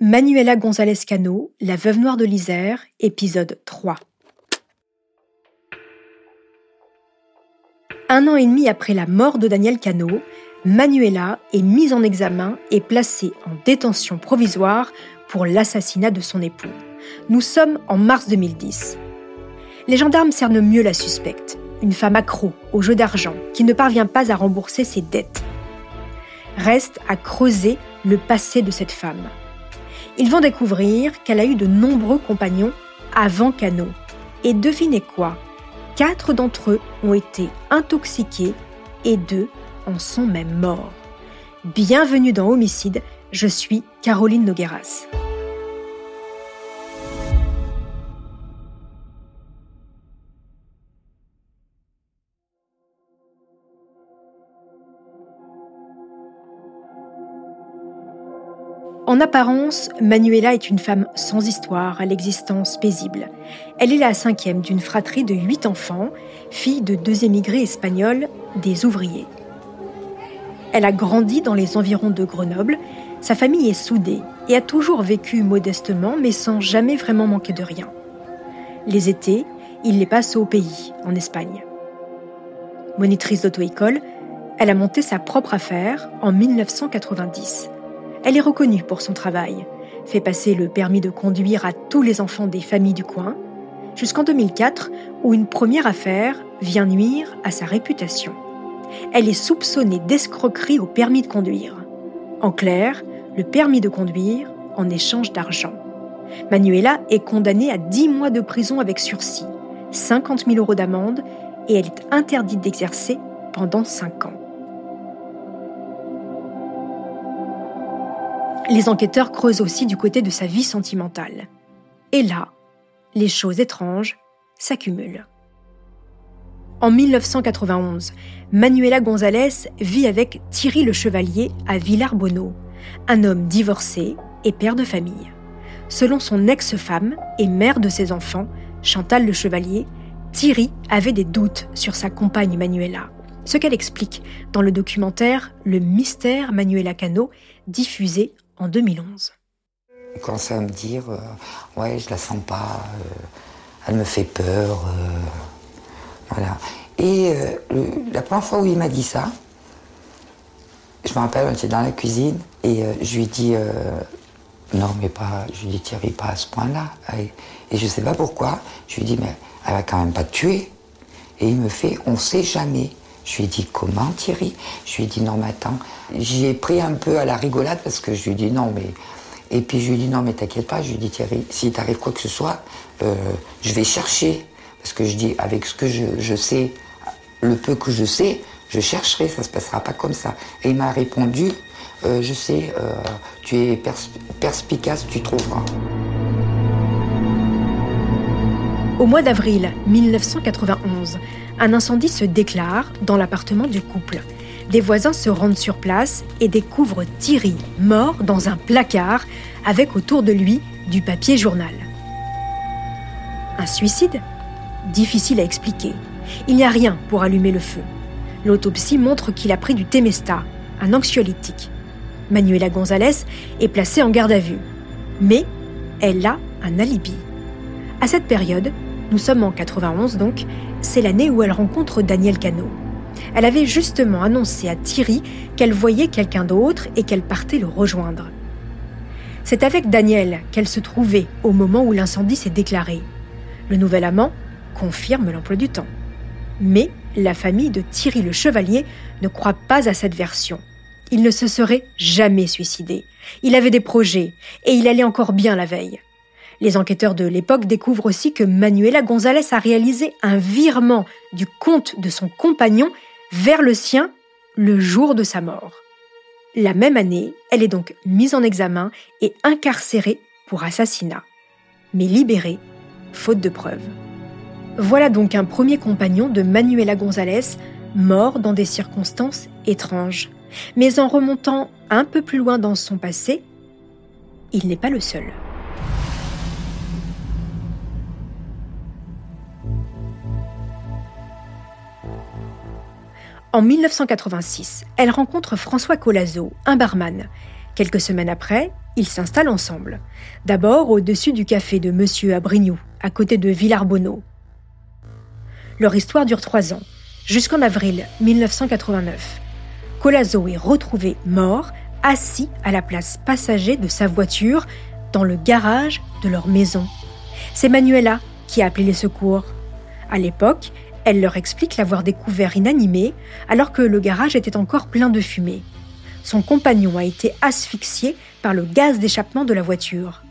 Manuela González Cano, La veuve noire de l'Isère, épisode 3. Un an et demi après la mort de Daniel Cano, Manuela est mise en examen et placée en détention provisoire pour l'assassinat de son époux. Nous sommes en mars 2010. Les gendarmes cernent mieux la suspecte, une femme accro au jeu d'argent qui ne parvient pas à rembourser ses dettes. Reste à creuser le passé de cette femme. Ils vont découvrir qu'elle a eu de nombreux compagnons avant Cano. Et devinez quoi? Quatre d'entre eux ont été intoxiqués et deux en sont même morts. Bienvenue dans Homicide, je suis Caroline Nogueras. En apparence, Manuela est une femme sans histoire, à l'existence paisible. Elle est la cinquième d'une fratrie de huit enfants, fille de deux émigrés espagnols, des ouvriers. Elle a grandi dans les environs de Grenoble, sa famille est soudée et a toujours vécu modestement mais sans jamais vraiment manquer de rien. Les étés, il les passe au pays, en Espagne. Monitrice d'auto-école, elle a monté sa propre affaire en 1990. Elle est reconnue pour son travail, fait passer le permis de conduire à tous les enfants des familles du coin, jusqu'en 2004 où une première affaire vient nuire à sa réputation. Elle est soupçonnée d'escroquerie au permis de conduire. En clair, le permis de conduire en échange d'argent. Manuela est condamnée à 10 mois de prison avec sursis, 50 000 euros d'amende et elle est interdite d'exercer pendant 5 ans. Les enquêteurs creusent aussi du côté de sa vie sentimentale. Et là, les choses étranges s'accumulent. En 1991, Manuela González vit avec Thierry le Chevalier à Villarbonneau, un homme divorcé et père de famille. Selon son ex-femme et mère de ses enfants, Chantal le Chevalier, Thierry avait des doutes sur sa compagne Manuela, ce qu'elle explique dans le documentaire Le mystère Manuela Cano, diffusé en 2011. Il commençait à me dire euh, Ouais, je la sens pas, euh, elle me fait peur. Euh, voilà. Et la première fois où il m'a dit ça, je me rappelle, on était dans la cuisine et je lui dis Non, mais pas, je lui dis Thierry, pas à ce point-là. Et, je ne sais pas pourquoi, je lui dis Mais elle va quand même pas te tuer. Et il me fait On sait jamais. Je lui ai dit comment Thierry? Je lui ai dit non mais attends. J'y ai pris un peu à la rigolade parce que je lui ai dit non mais... Et puis je lui ai dit non mais t'inquiète pas, je lui ai dit Thierry, s'il t'arrive quoi que ce soit, euh, je vais chercher. Parce que je dis avec ce que je, sais, le peu que je sais, je chercherai, ça se passera pas comme ça. Et il m'a répondu, euh, je sais, euh, tu es perspicace, tu trouveras. Au mois d'avril 1991, un incendie se déclare dans l'appartement du couple. Des voisins se rendent sur place et découvrent Thierry mort dans un placard avec autour de lui du papier journal. Un suicide Difficile à expliquer. Il n'y a rien pour allumer le feu. L'autopsie montre qu'il a pris du Temesta, un anxiolytique. Manuela González est placée en garde à vue. Mais elle a un alibi. À cette période, nous sommes en 91 donc, c'est l'année où elle rencontre Daniel Cano. Elle avait justement annoncé à Thierry qu'elle voyait quelqu'un d'autre et qu'elle partait le rejoindre. C'est avec Daniel qu'elle se trouvait au moment où l'incendie s'est déclaré. Le nouvel amant confirme l'emploi du temps. Mais la famille de Thierry le Chevalier ne croit pas à cette version. Il ne se serait jamais suicidé. Il avait des projets et il allait encore bien la veille. Les enquêteurs de l'époque découvrent aussi que Manuela González a réalisé un virement du compte de son compagnon vers le sien le jour de sa mort. La même année, elle est donc mise en examen et incarcérée pour assassinat, mais libérée, faute de preuves. Voilà donc un premier compagnon de Manuela González, mort dans des circonstances étranges. Mais en remontant un peu plus loin dans son passé, il n'est pas le seul. En 1986, elle rencontre François Colazo, un barman. Quelques semaines après, Ils s'installent ensemble. D'abord au-dessus du café de Monsieur Abrignou, à côté de Villarbonneau. Leur histoire dure trois ans, jusqu'en avril 1989. Colazo est retrouvé mort, assis à la place passager de sa voiture, dans le garage de leur maison. C'est Manuela qui a appelé les secours. À l'époque, elle leur explique l'avoir découvert inanimé alors que le garage était encore plein de fumée. Son compagnon a été asphyxié par le gaz d'échappement de la voiture.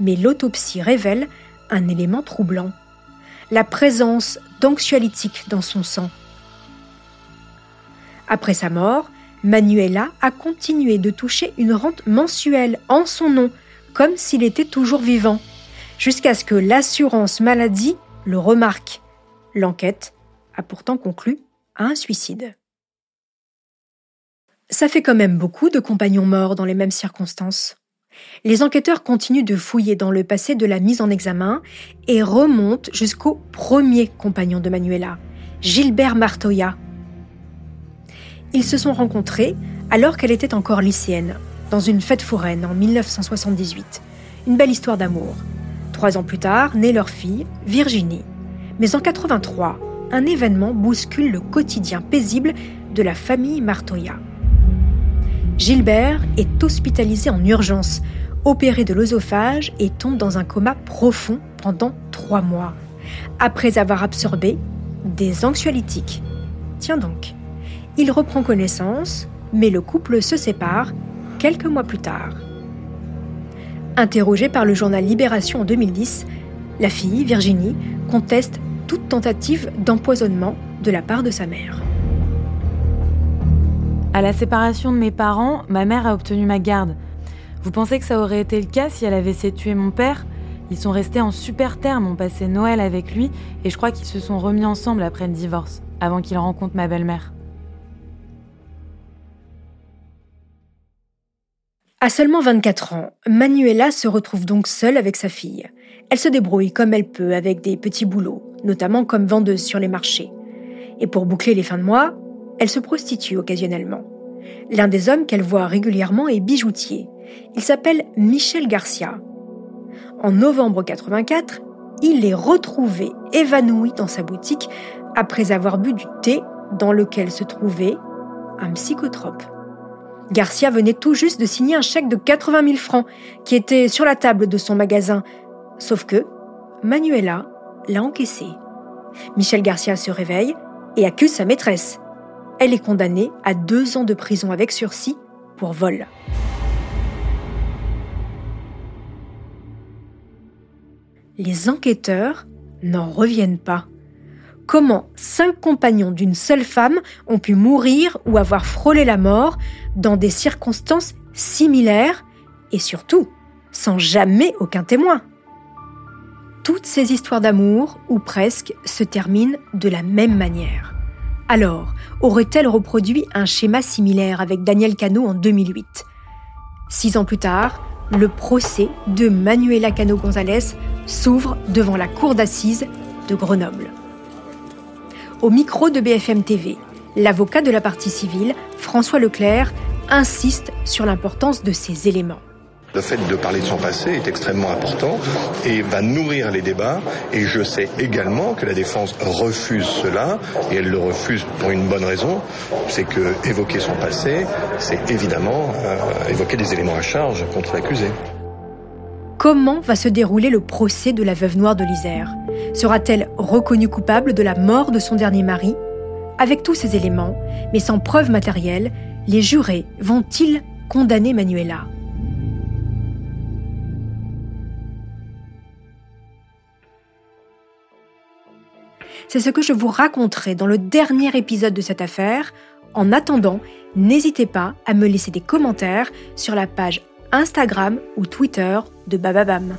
Mais l'autopsie révèle un élément troublant. La présence d'anxiolytiques dans son sang. Après sa mort, Manuela a continué de toucher une rente mensuelle en son nom, comme s'il était toujours vivant, jusqu'à ce que l'assurance maladie le remarque. L'enquête a pourtant conclu à un suicide. Ça fait quand même beaucoup de compagnons morts dans les mêmes circonstances. Les enquêteurs continuent de fouiller dans le passé de la mise en examen et remontent jusqu'au premier compagnon de Manuela, Gilbert Martoya. Ils se sont rencontrés alors qu'elle était encore lycéenne, dans une fête foraine en 1978. Une belle histoire d'amour. Trois ans plus tard, naît leur fille, Virginie. Mais en 83, un événement bouscule le quotidien paisible de la famille Martoya. Gilbert est hospitalisé en urgence, opéré de l'œsophage et tombe dans un coma profond pendant trois mois, après avoir absorbé des anxiolytiques. Tiens donc, il reprend connaissance, mais le couple se sépare quelques mois plus tard. Interrogée par le journal Libération en 2010, la fille, Virginie, conteste toute tentative d'empoisonnement de la part de sa mère. À la séparation de mes parents, ma mère a obtenu ma garde. Vous pensez que ça aurait été le cas si elle avait essayé de tuer mon père? Ils sont restés en super termes, ont passé Noël avec lui et je crois qu'ils se sont remis ensemble après le divorce, avant qu'il rencontre ma belle-mère. À seulement 24 ans, Manuela se retrouve donc seule avec sa fille. Elle se débrouille comme elle peut avec des petits boulots, notamment comme vendeuse sur les marchés. Et pour boucler les fins de mois, elle se prostitue occasionnellement. L'un des hommes qu'elle voit régulièrement est bijoutier. Il s'appelle Michel Garcia. En novembre 84, il est retrouvé évanoui dans sa boutique après avoir bu du thé dans lequel se trouvait un psychotrope. Garcia venait tout juste de signer un chèque de 80 000 francs qui était sur la table de son magasin Sauf que Manuela l'a encaissé. Michel Garcia se réveille et accuse sa maîtresse. Elle est condamnée à deux ans de prison avec sursis pour vol. Les enquêteurs n'en reviennent pas. Comment cinq compagnons d'une seule femme ont pu mourir ou avoir frôlé la mort dans des circonstances similaires et surtout sans jamais aucun témoin? Toutes ces histoires d'amour, ou presque, se terminent de la même manière. Alors, aurait-elle reproduit un schéma similaire avec Daniel Cano en 2008 Six ans plus tard, le procès de Manuela Cano González s'ouvre devant la cour d'assises de Grenoble. Au micro de BFM TV, l'avocat de la partie civile, François Leclerc, insiste sur l'importance de ces éléments. Le fait de parler de son passé est extrêmement important et va nourrir les débats. Et je sais également que la défense refuse cela, et elle le refuse pour une bonne raison, c'est que évoquer son passé, c'est évidemment euh, évoquer des éléments à charge contre l'accusé. Comment va se dérouler le procès de la veuve noire de l'Isère Sera-t-elle reconnue coupable de la mort de son dernier mari? Avec tous ces éléments, mais sans preuve matérielle, les jurés vont-ils condamner Manuela? C'est ce que je vous raconterai dans le dernier épisode de cette affaire. En attendant, n'hésitez pas à me laisser des commentaires sur la page Instagram ou Twitter de Bababam.